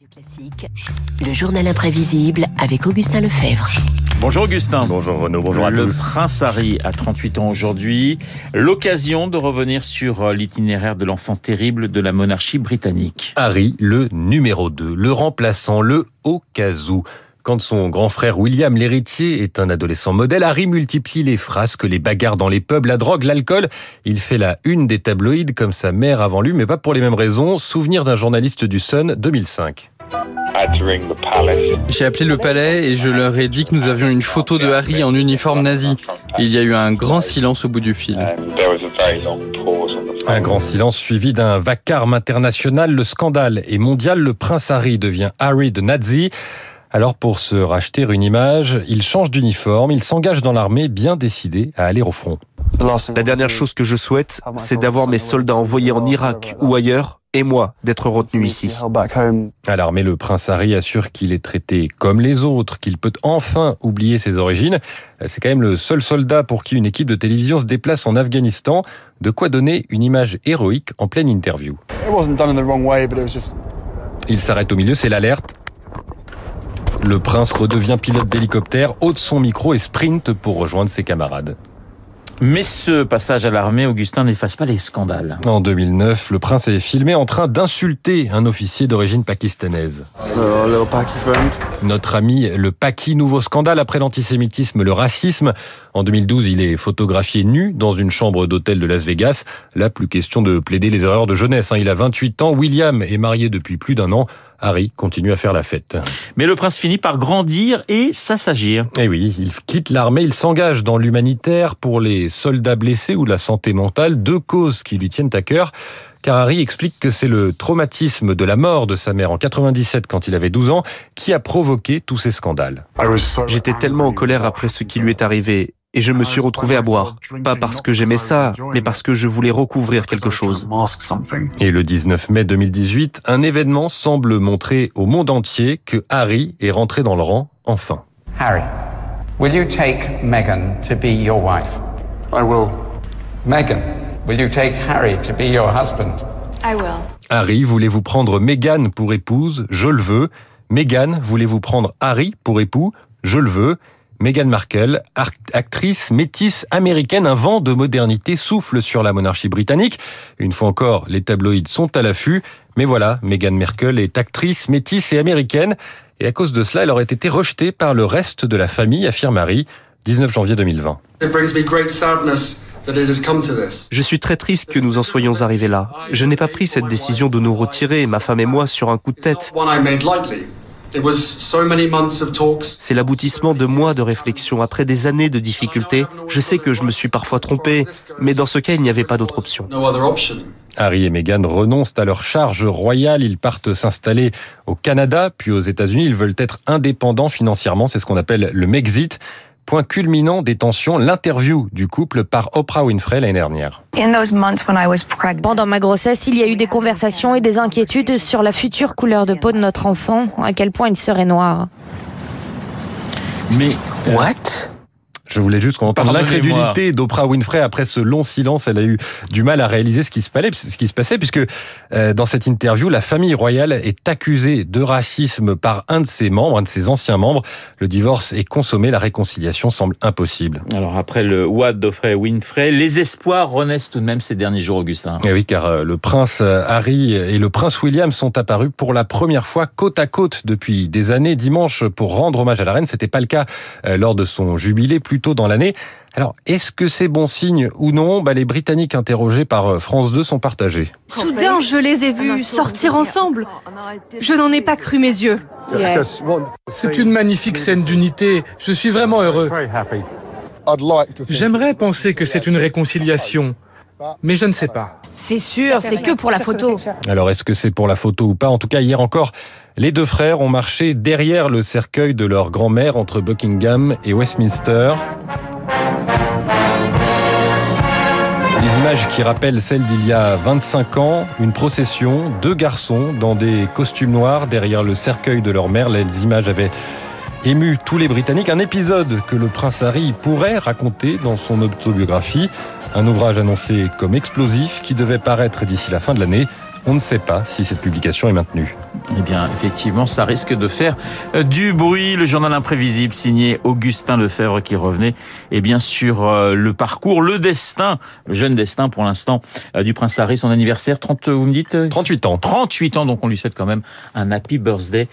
Radio Classique, le journal imprévisible avec Augustin Lefebvre. Bonjour Augustin. Bonjour Renaud, bonjour à le tous. prince Harry a 38 ans aujourd'hui. L'occasion de revenir sur euh, l'itinéraire de l'enfant terrible de la monarchie britannique. Harry, le numéro 2, le remplaçant, le au cas où. Quand son grand frère William l'héritier est un adolescent modèle, Harry multiplie les frasques, les bagarres dans les pubs, la drogue, l'alcool. Il fait la une des tabloïds comme sa mère avant lui, mais pas pour les mêmes raisons. Souvenir d'un journaliste du Sun 2005. J'ai appelé le palais et je leur ai dit que nous avions une photo de Harry en uniforme nazi. Il y a eu un grand silence au bout du fil. Un grand silence suivi d'un vacarme international. Le scandale est mondial. Le prince Harry devient Harry de Nazi. Alors pour se racheter une image, il change d'uniforme, il s'engage dans l'armée bien décidé à aller au front. La dernière chose que je souhaite, c'est d'avoir mes soldats envoyés en Irak ou ailleurs, et moi d'être retenu ici. À l'armée, le prince Harry assure qu'il est traité comme les autres, qu'il peut enfin oublier ses origines. C'est quand même le seul soldat pour qui une équipe de télévision se déplace en Afghanistan. De quoi donner une image héroïque en pleine interview. Il s'arrête au milieu, c'est l'alerte. Le prince redevient pilote d'hélicoptère, ôte son micro et sprint pour rejoindre ses camarades. Mais ce passage à l'armée, Augustin n'efface pas les scandales. En 2009, le prince est filmé en train d'insulter un officier d'origine pakistanaise. Notre ami le Paki, nouveau scandale après l'antisémitisme, le racisme. En 2012, il est photographié nu dans une chambre d'hôtel de Las Vegas. Là, plus question de plaider les erreurs de jeunesse. hein. Il a 28 ans, William est marié depuis plus d'un an. Harry continue à faire la fête. Mais le prince finit par grandir et s'assagir. Et oui, il quitte l'armée, il s'engage dans l'humanitaire pour les soldats blessés ou la santé mentale, deux causes qui lui tiennent à cœur. Car Harry explique que c'est le traumatisme de la mort de sa mère en 97 quand il avait 12 ans qui a provoqué tous ces scandales. J'étais tellement en colère après ce qui lui est arrivé, et je me suis retrouvé à boire. Pas parce que j'aimais ça, mais parce que je voulais recouvrir quelque chose. Et le 19 mai 2018, un événement semble montrer au monde entier que Harry est rentré dans le rang, enfin. Harry, will you take Meghan to be your wife? I will. Meghan, will you take Harry to be your husband? I will. Harry, voulez-vous prendre Meghan pour épouse? Je le veux. Meghan, voulez-vous prendre Harry pour époux? Je le veux. Meghan Markle, ar- actrice métisse américaine, un vent de modernité souffle sur la monarchie britannique. Une fois encore, les tabloïds sont à l'affût. Mais voilà, Meghan Markle est actrice métisse et américaine. Et à cause de cela, elle aurait été rejetée par le reste de la famille, affirme Harry. 19 janvier 2020. It brings me great sadness Je suis très triste que nous en soyons arrivés là. Je n'ai pas pris cette décision de nous retirer, ma femme et moi, sur un coup de tête. C'est l'aboutissement de mois de réflexion, après des années de difficultés. Je sais que je me suis parfois trompé, mais dans ce cas, il n'y avait pas d'autre option. Harry et Meghan renoncent à leur charge royale. Ils partent s'installer au Canada, puis aux États-Unis. Ils veulent être indépendants financièrement. C'est ce qu'on appelle le Mexit. Point culminant des tensions, l'interview du couple par Oprah Winfrey l'année dernière. Pendant ma grossesse, il y a eu des conversations et des inquiétudes sur la future couleur de peau de notre enfant, à quel point il serait noir. Mais euh, Je voulais juste qu'on entende l'incrédulité d'Oprah Winfrey après ce long silence. Elle a eu du mal à réaliser ce qui se passait, ce qui se passait puisque euh, dans cette interview, la famille royale est accusée de racisme par un de ses membres, un de ses anciens membres. Le divorce est consommé, la réconciliation semble impossible. alors après le Watt d'Offrey Winfrey, les espoirs renaissent tout de même ces derniers jours, Augustin. Et oui, car euh, le prince euh, Harry et le prince William sont apparus pour la première fois côte à côte depuis des années dimanche pour rendre hommage à la reine. C'était pas le cas lors de son jubilé plus tôt dans l'année. Alors, est-ce que c'est bon signe ou non? Bah, Les Britanniques interrogés par euh, France 2 sont partagés. Soudain, je les ai vus sortir ensemble. Je n'en ai pas cru mes yeux. C'est une magnifique scène d'unité. Je suis vraiment heureux. J'aimerais penser que c'est une réconciliation, mais je ne sais pas. C'est sûr, c'est que pour la photo. Alors, est-ce que c'est pour la photo ou pas? En tout cas, hier encore, les deux frères ont marché derrière le cercueil de leur grand-mère entre Buckingham et Westminster. Des images qui rappellent celles d'il y a 25 ans, une procession, deux garçons dans des costumes noirs derrière le cercueil de leur mère. Les images avaient ému tous les Britanniques. Un épisode que le prince Harry pourrait raconter dans son autobiographie. Un ouvrage annoncé comme explosif qui devait paraître d'ici la fin de l'année. On ne sait pas si cette publication est maintenue. Eh bien, effectivement, ça risque de faire euh, du bruit. Le journal imprévisible signé Augustin Lefebvre qui revenait, eh bien, sur euh, le parcours, le destin, le jeune destin pour l'instant euh, du prince Harry, son anniversaire, 30, vous me dites 38 ans. 38 ans, donc on lui souhaite quand même un happy birthday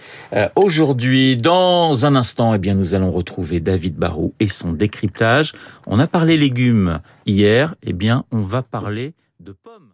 aujourd'hui. Dans un instant, eh bien, nous allons retrouver David Barou et son décryptage. On a parlé légumes hier, eh bien, on va parler de pommes.